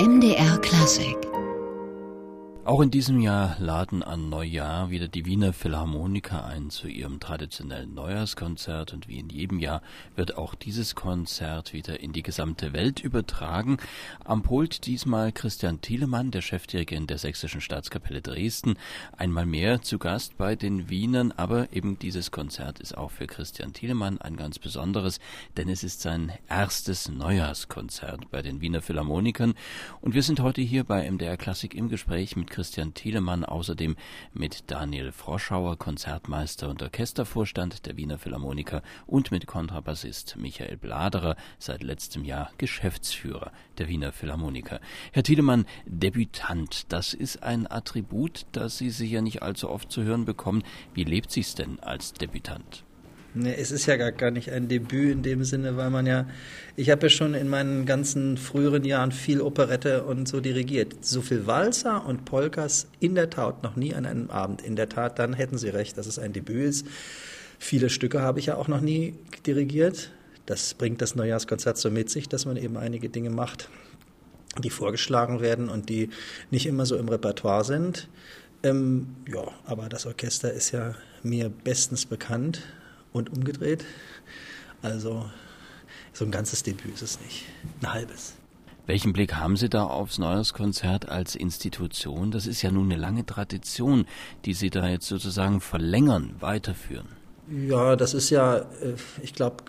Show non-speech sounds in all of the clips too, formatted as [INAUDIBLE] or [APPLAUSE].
MDR Klassik auch in diesem Jahr laden an Neujahr wieder die Wiener Philharmoniker ein zu ihrem traditionellen Neujahrskonzert. Und wie in jedem Jahr wird auch dieses Konzert wieder in die gesamte Welt übertragen. Am Pult diesmal Christian Thielemann, der Chefdirigent der Sächsischen Staatskapelle Dresden, einmal mehr zu Gast bei den Wienern, aber eben dieses Konzert ist auch für Christian Thielemann ein ganz besonderes, denn es ist sein erstes Neujahrskonzert bei den Wiener Philharmonikern. Und wir sind heute hier bei MDR Klassik im Gespräch mit Christian Thielemann, außerdem mit Daniel Froschauer, Konzertmeister und Orchestervorstand der Wiener Philharmoniker und mit Kontrabassist Michael Bladerer, seit letztem Jahr Geschäftsführer der Wiener Philharmoniker. Herr Thielemann, Debütant, das ist ein Attribut, das Sie sicher nicht allzu oft zu hören bekommen. Wie lebt sich's denn als Debütant? Nee, es ist ja gar, gar nicht ein Debüt in dem Sinne, weil man ja, ich habe ja schon in meinen ganzen früheren Jahren viel Operette und so dirigiert. So viel Walzer und Polkas in der Tat noch nie an einem Abend. In der Tat, dann hätten Sie recht, dass es ein Debüt ist. Viele Stücke habe ich ja auch noch nie dirigiert. Das bringt das Neujahrskonzert so mit sich, dass man eben einige Dinge macht, die vorgeschlagen werden und die nicht immer so im Repertoire sind. Ähm, ja, aber das Orchester ist ja mir bestens bekannt und umgedreht. Also so ein ganzes Debüt ist es nicht, ein halbes. Welchen Blick haben Sie da aufs Neujahrskonzert als Institution? Das ist ja nun eine lange Tradition, die Sie da jetzt sozusagen verlängern, weiterführen. Ja, das ist ja, äh, ich glaube,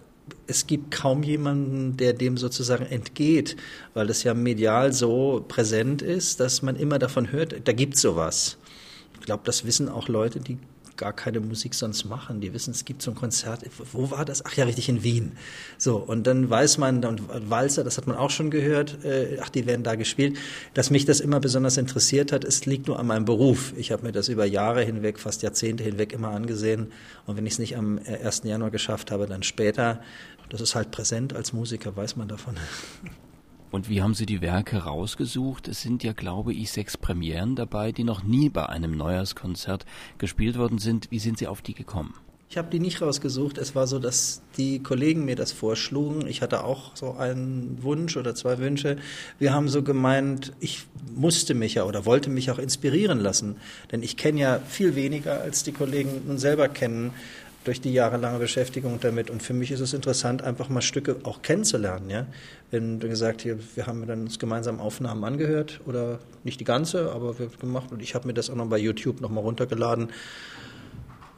es gibt kaum jemanden, der dem sozusagen entgeht, weil das ja medial so präsent ist, dass man immer davon hört, da gibt es sowas. Ich glaube, das wissen auch Leute, die gar keine Musik sonst machen. Die wissen, es gibt so ein Konzert. Wo war das? Ach ja, richtig in Wien. So, und dann weiß man, und Walzer, das hat man auch schon gehört, äh, ach, die werden da gespielt. Dass mich das immer besonders interessiert hat, es liegt nur an meinem Beruf. Ich habe mir das über Jahre hinweg, fast Jahrzehnte hinweg immer angesehen. Und wenn ich es nicht am 1. Januar geschafft habe, dann später. Das ist halt präsent als Musiker, weiß man davon. [LAUGHS] Und wie haben Sie die Werke rausgesucht? Es sind ja, glaube ich, sechs Premieren dabei, die noch nie bei einem Neujahrskonzert gespielt worden sind. Wie sind Sie auf die gekommen? Ich habe die nicht rausgesucht. Es war so, dass die Kollegen mir das vorschlugen. Ich hatte auch so einen Wunsch oder zwei Wünsche. Wir haben so gemeint, ich musste mich ja oder wollte mich auch inspirieren lassen. Denn ich kenne ja viel weniger, als die Kollegen nun selber kennen durch die jahrelange Beschäftigung damit. Und für mich ist es interessant, einfach mal Stücke auch kennenzulernen. Ja? Wenn du gesagt hast, wir haben dann uns gemeinsam Aufnahmen angehört oder nicht die ganze, aber wir haben gemacht und ich habe mir das auch noch bei YouTube nochmal runtergeladen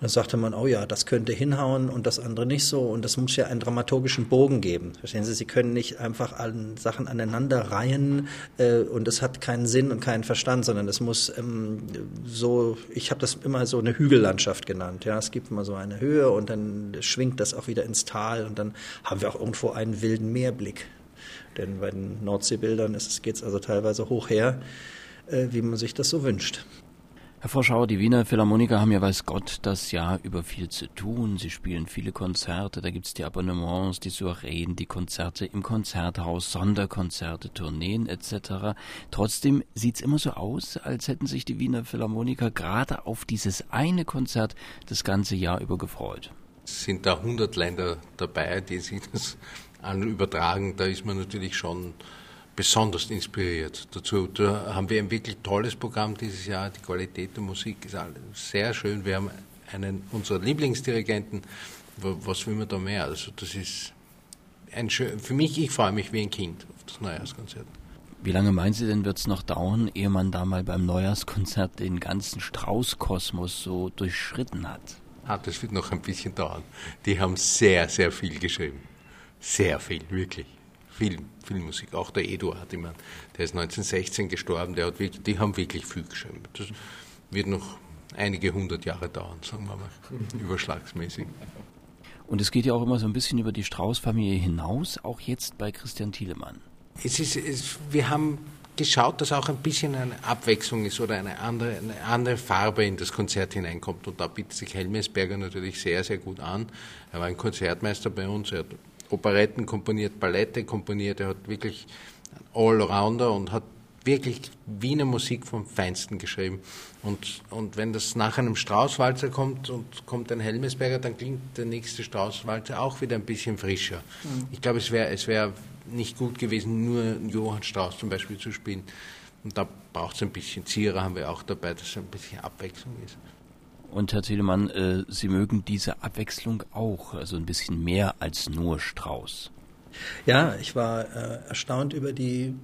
dann sagte man, oh ja, das könnte hinhauen und das andere nicht so. Und das muss ja einen dramaturgischen Bogen geben. Verstehen Sie, Sie können nicht einfach alle Sachen aneinander reihen äh, und es hat keinen Sinn und keinen Verstand, sondern es muss ähm, so, ich habe das immer so eine Hügellandschaft genannt. Ja, es gibt immer so eine Höhe und dann schwingt das auch wieder ins Tal und dann haben wir auch irgendwo einen wilden Meerblick. Denn bei den Nordseebildern geht es also teilweise hoch her, äh, wie man sich das so wünscht. Herr Vorschauer, die Wiener Philharmoniker haben ja, weiß Gott, das Jahr über viel zu tun. Sie spielen viele Konzerte, da gibt's die Abonnements, die Soireen, die Konzerte im Konzerthaus, Sonderkonzerte, Tourneen etc. Trotzdem sieht's immer so aus, als hätten sich die Wiener Philharmoniker gerade auf dieses eine Konzert das ganze Jahr über gefreut. Es sind da 100 Länder dabei, die sich das an übertragen. Da ist man natürlich schon besonders inspiriert. Dazu da haben wir ein wirklich tolles Programm dieses Jahr. Die Qualität der Musik ist sehr schön. Wir haben einen unserer Lieblingsdirigenten. Was will man da mehr? Also das ist ein schön, für mich, ich freue mich wie ein Kind auf das Neujahrskonzert. Wie lange meinen Sie denn, wird es noch dauern, ehe man da mal beim Neujahrskonzert den ganzen Straußkosmos so durchschritten hat? Ah, das wird noch ein bisschen dauern. Die haben sehr, sehr viel geschrieben. Sehr viel, wirklich viel, viel Musik. Auch der Eduard, ich meine, der ist 1916 gestorben, der hat wirklich, die haben wirklich viel geschrieben. Das wird noch einige hundert Jahre dauern, sagen wir mal, überschlagsmäßig. Und es geht ja auch immer so ein bisschen über die Strauß-Familie hinaus, auch jetzt bei Christian Thielemann. Es ist, es, wir haben geschaut, dass auch ein bisschen eine Abwechslung ist oder eine andere, eine andere Farbe in das Konzert hineinkommt. Und da bietet sich Helmesberger natürlich sehr, sehr gut an. Er war ein Konzertmeister bei uns, er hat Operetten komponiert, Ballette komponiert, er hat wirklich Allrounder und hat wirklich Wiener Musik vom Feinsten geschrieben. Und, und wenn das nach einem Straußwalzer kommt und kommt ein Helmesberger, dann klingt der nächste Straußwalzer auch wieder ein bisschen frischer. Mhm. Ich glaube, es wäre es wär nicht gut gewesen, nur Johann Strauß zum Beispiel zu spielen. Und da braucht es ein bisschen Zierer, haben wir auch dabei, dass es ein bisschen Abwechslung ist. Und Herr Thielemann, äh, Sie mögen diese Abwechslung auch, also ein bisschen mehr als nur Strauß. Ja, ich war äh, erstaunt über die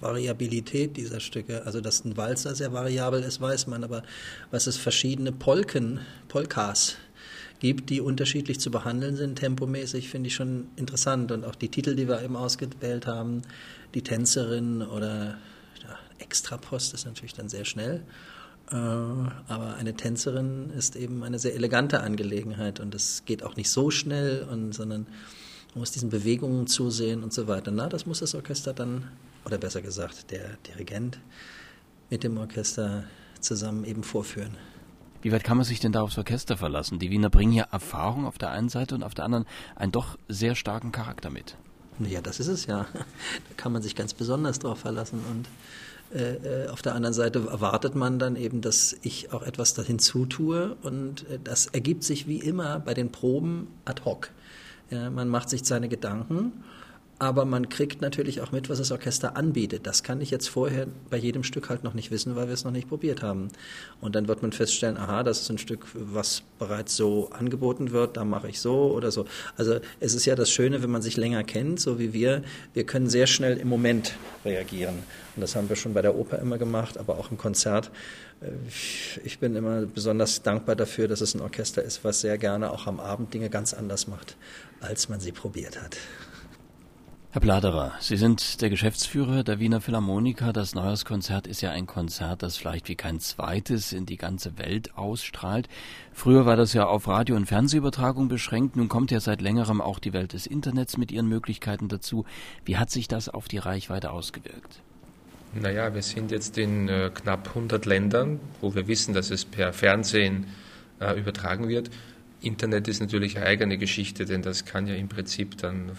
Variabilität dieser Stücke. Also, dass ein Walzer sehr variabel ist, weiß man, aber was es verschiedene Polken, Polkas gibt, die unterschiedlich zu behandeln sind, tempomäßig, finde ich schon interessant. Und auch die Titel, die wir eben ausgewählt haben, die Tänzerin oder ja, Extrapost ist natürlich dann sehr schnell. Äh, aber eine Tänzerin ist eben eine sehr elegante Angelegenheit und es geht auch nicht so schnell, und, sondern man muss diesen Bewegungen zusehen und so weiter. Na, das muss das Orchester dann, oder besser gesagt, der Dirigent mit dem Orchester zusammen eben vorführen. Wie weit kann man sich denn da aufs Orchester verlassen? Die Wiener bringen ja Erfahrung auf der einen Seite und auf der anderen einen doch sehr starken Charakter mit. Ja, das ist es ja. [LAUGHS] Da kann man sich ganz besonders drauf verlassen. Und äh, äh, auf der anderen Seite erwartet man dann eben, dass ich auch etwas dahin zutue. Und äh, das ergibt sich wie immer bei den Proben ad hoc. Ja, man macht sich seine Gedanken, aber man kriegt natürlich auch mit, was das Orchester anbietet. Das kann ich jetzt vorher bei jedem Stück halt noch nicht wissen, weil wir es noch nicht probiert haben. Und dann wird man feststellen, aha, das ist ein Stück, was bereits so angeboten wird, da mache ich so oder so. Also es ist ja das Schöne, wenn man sich länger kennt, so wie wir, wir können sehr schnell im Moment reagieren. Und das haben wir schon bei der Oper immer gemacht, aber auch im Konzert. Äh, ich bin immer besonders dankbar dafür, dass es ein Orchester ist, was sehr gerne auch am Abend Dinge ganz anders macht, als man sie probiert hat. Herr Bladerer, Sie sind der Geschäftsführer der Wiener Philharmoniker. Das Neujahrskonzert ist ja ein Konzert, das vielleicht wie kein zweites in die ganze Welt ausstrahlt. Früher war das ja auf Radio- und Fernsehübertragung beschränkt. Nun kommt ja seit längerem auch die Welt des Internets mit ihren Möglichkeiten dazu. Wie hat sich das auf die Reichweite ausgewirkt? Naja, wir sind jetzt in äh, knapp 100 Ländern, wo wir wissen, dass es per Fernsehen äh, übertragen wird. Internet ist natürlich eine eigene Geschichte, denn das kann ja im Prinzip dann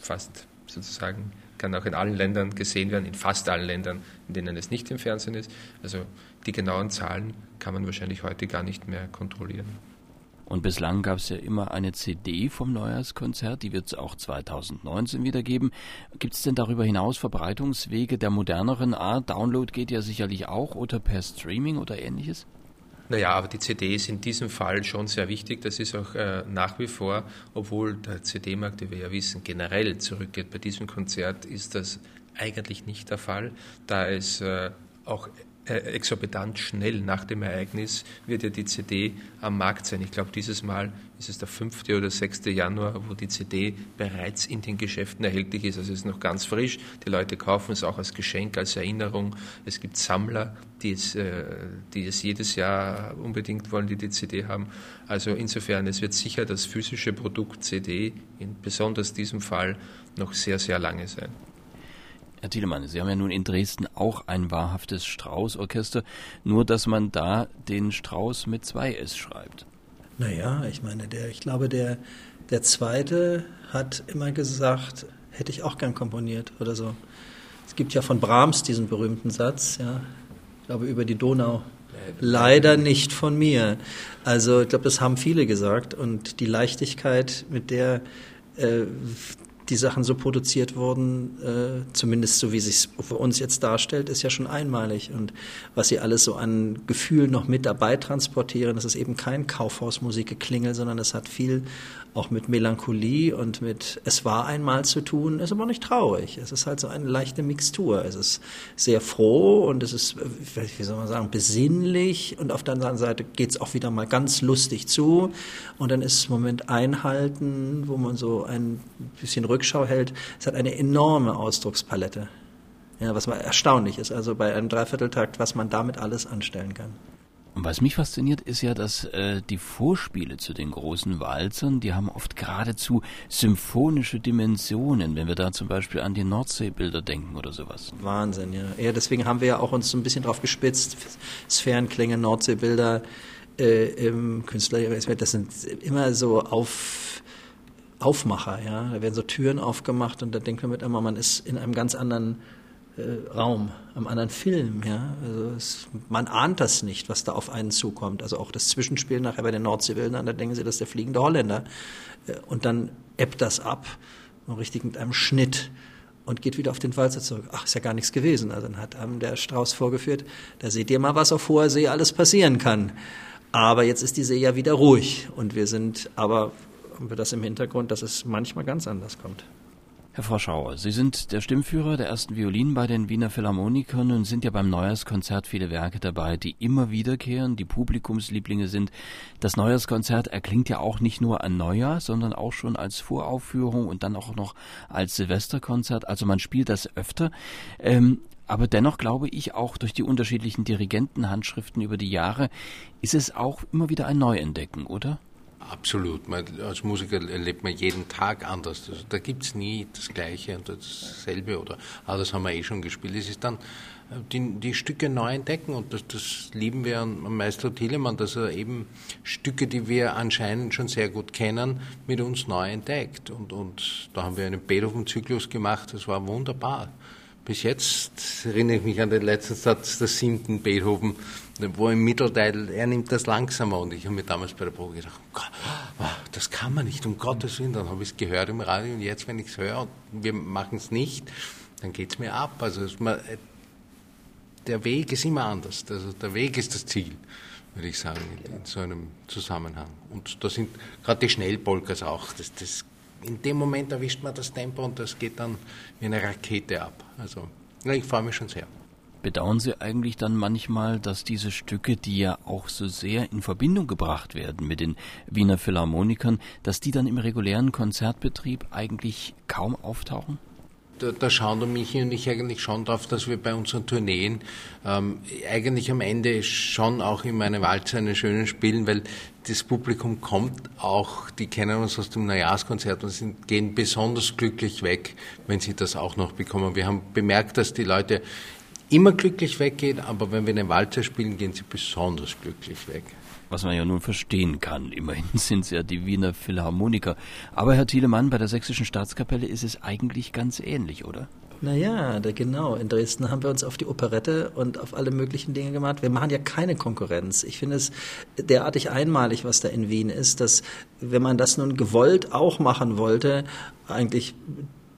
fast sozusagen, kann auch in allen Ländern gesehen werden, in fast allen Ländern, in denen es nicht im Fernsehen ist. Also die genauen Zahlen kann man wahrscheinlich heute gar nicht mehr kontrollieren. Und bislang gab es ja immer eine CD vom Neujahrskonzert, die wird es auch 2019 wieder geben. Gibt es denn darüber hinaus Verbreitungswege der moderneren Art? Download geht ja sicherlich auch oder per Streaming oder ähnliches? Naja, aber die CD ist in diesem Fall schon sehr wichtig. Das ist auch äh, nach wie vor, obwohl der CD-Markt, wie wir ja wissen, generell zurückgeht. Bei diesem Konzert ist das eigentlich nicht der Fall, da es äh, auch exorbitant schnell nach dem Ereignis wird ja die CD am Markt sein. Ich glaube, dieses Mal ist es der 5. oder 6. Januar, wo die CD bereits in den Geschäften erhältlich ist. Also es ist noch ganz frisch. Die Leute kaufen es auch als Geschenk, als Erinnerung. Es gibt Sammler, die es, äh, die es jedes Jahr unbedingt wollen, die die CD haben. Also insofern, es wird sicher das physische Produkt CD, in besonders diesem Fall, noch sehr, sehr lange sein. Herr Thielemann, Sie haben ja nun in Dresden auch ein wahrhaftes Strauß-Orchester, nur dass man da den Strauß mit zwei S schreibt. Naja, ich meine, der, ich glaube, der, der zweite hat immer gesagt, hätte ich auch gern komponiert oder so. Es gibt ja von Brahms diesen berühmten Satz, ja, ich glaube, über die Donau. Leider nicht von mir. Also ich glaube, das haben viele gesagt. Und die Leichtigkeit, mit der äh, die Sachen so produziert wurden, äh, zumindest so wie sich für uns jetzt darstellt, ist ja schon einmalig. Und was sie alles so an Gefühl noch mit dabei transportieren, das ist eben kein Kaufhausmusikgeklingel, sondern es hat viel auch mit Melancholie und mit Es war einmal zu tun, ist aber nicht traurig. Es ist halt so eine leichte Mixtur. Es ist sehr froh und es ist, wie soll man sagen, besinnlich und auf der anderen Seite geht es auch wieder mal ganz lustig zu und dann ist es Moment einhalten, wo man so ein bisschen Rückschau hält. Es hat eine enorme Ausdruckspalette. Ja, was erstaunlich ist, also bei einem Dreivierteltakt, was man damit alles anstellen kann. Und was mich fasziniert, ist ja, dass äh, die Vorspiele zu den großen Walzern, die haben oft geradezu symphonische Dimensionen, wenn wir da zum Beispiel an die Nordseebilder denken oder sowas. Wahnsinn, ja. Ja, deswegen haben wir ja auch uns so ein bisschen drauf gespitzt, Sphärenklänge, Nordseebilder äh, im Künstler, das sind immer so auf Aufmacher, ja. Da werden so Türen aufgemacht und da denkt man mit einmal, man ist in einem ganz anderen äh, Raum, am anderen Film. Ja? Also es, man ahnt das nicht, was da auf einen zukommt. Also auch das Zwischenspiel nachher bei den Nordseewildern, da denken sie, das ist der fliegende Holländer. Äh, und dann ebbt das ab, richtig mit einem Schnitt und geht wieder auf den Walzer zurück. Ach, ist ja gar nichts gewesen. Also dann hat einem der Strauß vorgeführt, da seht ihr mal, was auf hoher See alles passieren kann. Aber jetzt ist die See ja wieder ruhig und wir sind, aber haben wir das im Hintergrund, dass es manchmal ganz anders kommt. Herr Froschauer, Sie sind der Stimmführer der ersten Violinen bei den Wiener Philharmonikern und sind ja beim Neujahrskonzert viele Werke dabei, die immer wiederkehren, die Publikumslieblinge sind. Das Neujahrskonzert erklingt ja auch nicht nur an Neujahr, sondern auch schon als Voraufführung und dann auch noch als Silvesterkonzert. Also man spielt das öfter. Ähm, aber dennoch glaube ich auch durch die unterschiedlichen Dirigentenhandschriften über die Jahre ist es auch immer wieder ein Neuentdecken, oder? Absolut. Man, als Musiker erlebt man jeden Tag anders. Also, da gibt es nie das Gleiche und dasselbe oder ah, das haben wir eh schon gespielt. Es ist dann äh, die, die Stücke neu entdecken und das, das lieben wir an Meister Thielemann, dass er eben Stücke, die wir anscheinend schon sehr gut kennen, mit uns neu entdeckt. Und, und da haben wir einen Beethoven-Zyklus gemacht, das war wunderbar. Bis jetzt erinnere ich mich an den letzten Satz des siebten Beethoven, wo im Mittelteil, er nimmt das langsamer und ich habe mir damals bei der Probe gedacht, oh, das kann man nicht, um Gottes Willen. Dann habe ich es gehört im Radio und jetzt, wenn ich es höre und wir machen es nicht, dann geht es mir ab. Also man, der Weg ist immer anders. Also der Weg ist das Ziel, würde ich sagen, in, in so einem Zusammenhang. Und da sind gerade die Schnellpolkas auch, das, das in dem Moment erwischt man das Tempo und das geht dann wie eine Rakete ab. Also ich freue mich schon sehr. Bedauern Sie eigentlich dann manchmal, dass diese Stücke, die ja auch so sehr in Verbindung gebracht werden mit den Wiener Philharmonikern, dass die dann im regulären Konzertbetrieb eigentlich kaum auftauchen? da, da schauen der Michi und ich eigentlich schon darauf, dass wir bei unseren Tourneen ähm, eigentlich am Ende schon auch in meine Walze einen schönen spielen, weil das Publikum kommt auch, die kennen uns aus dem Neujahrskonzert und sind, gehen besonders glücklich weg, wenn sie das auch noch bekommen. Wir haben bemerkt, dass die Leute immer glücklich weggehen, aber wenn wir eine Walze spielen, gehen sie besonders glücklich weg was man ja nun verstehen kann. Immerhin [LAUGHS] sind es ja die Wiener Philharmoniker. Aber Herr Thielemann, bei der Sächsischen Staatskapelle ist es eigentlich ganz ähnlich, oder? Naja, da genau. In Dresden haben wir uns auf die Operette und auf alle möglichen Dinge gemacht. Wir machen ja keine Konkurrenz. Ich finde es derartig einmalig, was da in Wien ist, dass wenn man das nun gewollt auch machen wollte, eigentlich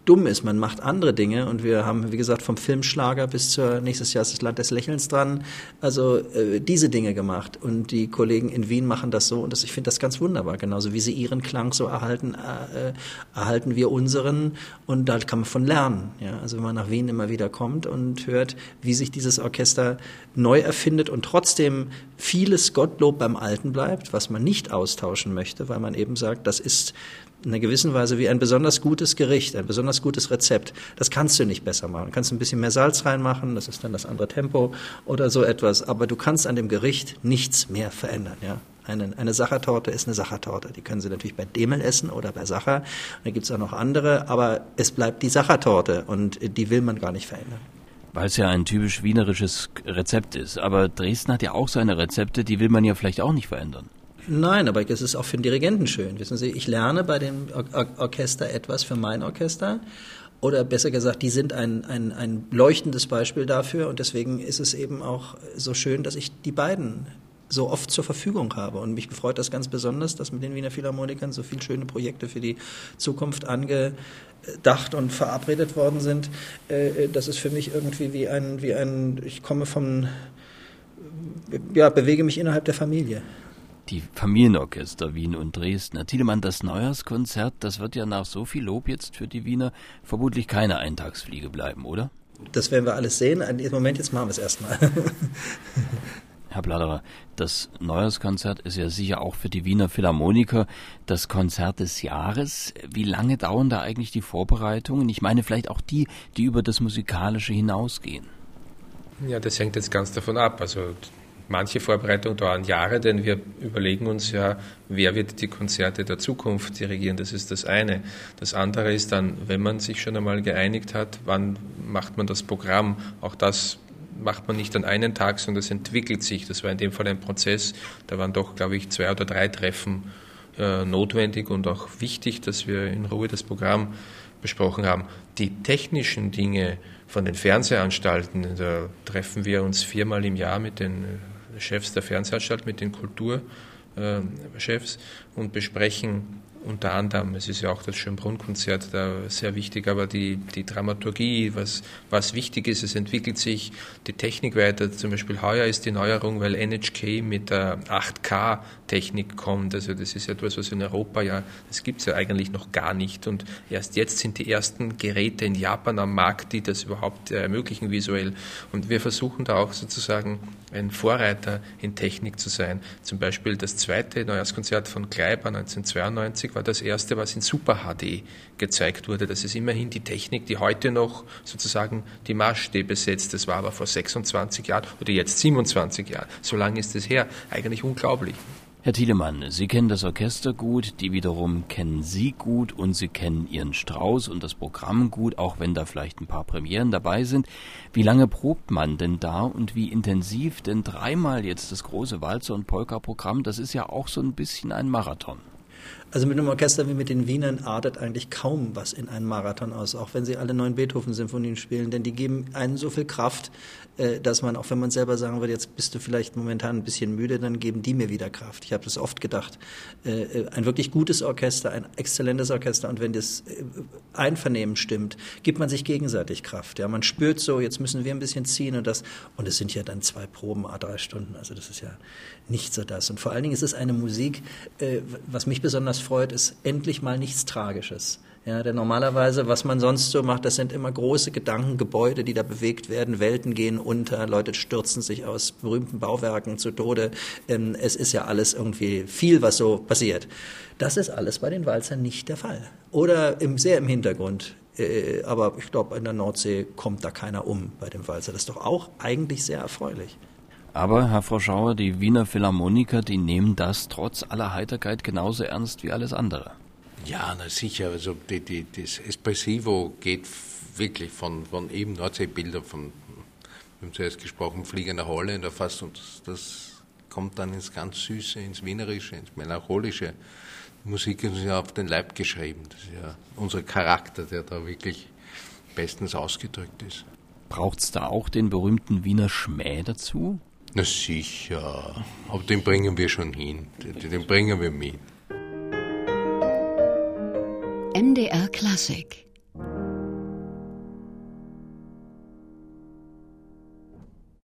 dumm ist. Man macht andere Dinge und wir haben, wie gesagt, vom Filmschlager bis zur nächstes Jahr ist das Land des Lächelns dran. Also äh, diese Dinge gemacht und die Kollegen in Wien machen das so und das, ich finde das ganz wunderbar. Genauso wie sie ihren Klang so erhalten, äh, erhalten wir unseren und da kann man von lernen. Ja, also wenn man nach Wien immer wieder kommt und hört, wie sich dieses Orchester neu erfindet und trotzdem vieles Gottlob beim Alten bleibt, was man nicht austauschen möchte, weil man eben sagt, das ist in einer gewissen Weise wie ein besonders gutes Gericht, ein besonders gutes Rezept. Das kannst du nicht besser machen. Du kannst ein bisschen mehr Salz reinmachen, das ist dann das andere Tempo oder so etwas, aber du kannst an dem Gericht nichts mehr verändern, ja. Eine, eine Sachertorte ist eine Sachertorte. Die können Sie natürlich bei Demel essen oder bei Sacher. Da gibt es auch noch andere, aber es bleibt die Sachertorte und die will man gar nicht verändern. Weil es ja ein typisch wienerisches Rezept ist. Aber Dresden hat ja auch seine Rezepte, die will man ja vielleicht auch nicht verändern. Nein, aber es ist auch für den Dirigenten schön. Wissen Sie, ich lerne bei dem Or Orchester etwas für mein Orchester. Oder besser gesagt, die sind ein, ein, ein leuchtendes Beispiel dafür. Und deswegen ist es eben auch so schön, dass ich die beiden so oft zur Verfügung habe. Und mich freut das ganz besonders, dass mit den Wiener Philharmonikern so viele schöne Projekte für die Zukunft angedacht und verabredet worden sind. Äh, das ist für mich irgendwie wie ein, wie ein ich komme vom, ja, bewege mich innerhalb der Familie die Familienorchester Wien und Dresden. Herr Thielemann, das Neujahrskonzert, das wird ja nach so viel Lob jetzt für die Wiener vermutlich keine Eintagsfliege bleiben, oder? Das werden wir alles sehen. Im Moment, jetzt machen wir es erstmal. [LAUGHS] Herr Bladerer, das Neujahrskonzert ist ja sicher auch für die Wiener Philharmoniker das Konzert des Jahres. Wie lange dauern da eigentlich die Vorbereitungen? Ich meine vielleicht auch die, die über das Musikalische hinausgehen. Ja, das hängt jetzt ganz davon ab. Also Manche Vorbereitungen dauern Jahre, denn wir überlegen uns ja, wer wird die Konzerte der Zukunft dirigieren. Das ist das eine. Das andere ist dann, wenn man sich schon einmal geeinigt hat, wann macht man das Programm. Auch das macht man nicht an einem Tag, sondern es entwickelt sich. Das war in dem Fall ein Prozess. Da waren doch, glaube ich, zwei oder drei Treffen äh, notwendig und auch wichtig, dass wir in Ruhe das Programm besprochen haben. Die technischen Dinge von den Fernsehanstalten, da treffen wir uns viermal im Jahr mit den Chefs der Fernsehanstalt, mit den Kulturchefs und besprechen unter anderem, es ist ja auch das Schönbrunn-Konzert da sehr wichtig, aber die, die Dramaturgie, was, was wichtig ist, es entwickelt sich die Technik weiter. Zum Beispiel heuer ist die Neuerung, weil NHK mit der 8K-Technik kommt. Also das ist etwas, was in Europa ja, das gibt es ja eigentlich noch gar nicht. Und erst jetzt sind die ersten Geräte in Japan am Markt, die das überhaupt ermöglichen visuell. Und wir versuchen da auch sozusagen ein Vorreiter in Technik zu sein. Zum Beispiel das zweite Neujahrskonzert von Kleiber 1992 war das erste, was in Super HD gezeigt wurde. Das ist immerhin die Technik, die heute noch sozusagen die Maßstäbe setzt. Das war aber vor 26 Jahren oder jetzt 27 Jahren. So lange ist es her. Eigentlich unglaublich. Herr Thielemann, Sie kennen das Orchester gut, die wiederum kennen Sie gut und Sie kennen Ihren Strauß und das Programm gut, auch wenn da vielleicht ein paar Premieren dabei sind. Wie lange probt man denn da und wie intensiv? Denn dreimal jetzt das große Walzer- und Polka-Programm, das ist ja auch so ein bisschen ein Marathon. Also mit einem Orchester wie mit den Wienern artet eigentlich kaum was in einen Marathon aus, auch wenn sie alle neun Beethoven-Symphonien spielen, denn die geben einen so viel Kraft, äh, dass man, auch wenn man selber sagen würde, jetzt bist du vielleicht momentan ein bisschen müde, dann geben die mir wieder Kraft. Ich habe das oft gedacht. Äh, äh, ein wirklich gutes Orchester, ein exzellentes Orchester und wenn das Einvernehmen stimmt, gibt man sich gegenseitig Kraft. Ja, man spürt so, jetzt müssen wir ein bisschen ziehen und das, und es sind ja dann zwei Proben, a drei Stunden, also das ist ja nicht so das. Und vor allen Dingen ist es eine Musik, was mich besonders freut, ist endlich mal nichts Tragisches. Ja, denn normalerweise, was man sonst so macht, das sind immer große Gedankengebäude, die da bewegt werden, Welten gehen unter, Leute stürzen sich aus berühmten Bauwerken zu Tode. Ähm, es ist ja alles irgendwie viel, was so passiert. Das ist alles bei den Walzern nicht der Fall. Oder im, sehr im Hintergrund. Äh, aber ich glaube, in der Nordsee kommt da keiner um bei dem Walzer. Das ist doch auch eigentlich sehr erfreulich. Aber, Herr Schauer, die Wiener Philharmoniker, die nehmen das trotz aller Heiterkeit genauso ernst wie alles andere. Ja, na sicher. Also die, die, das Espressivo geht wirklich von, von eben Nordseebilder, von, wir haben zuerst gesprochen, fliegender Holländer fast, und das, das kommt dann ins ganz Süße, ins Wienerische, ins Melancholische. Die Musik ist ja auf den Leib geschrieben. Das ist ja unser Charakter, der da wirklich bestens ausgedrückt ist. Braucht es da auch den berühmten Wiener Schmäh dazu? Na sicher, aber den bringen wir schon hin. Den bringen wir mit. MDR Klassik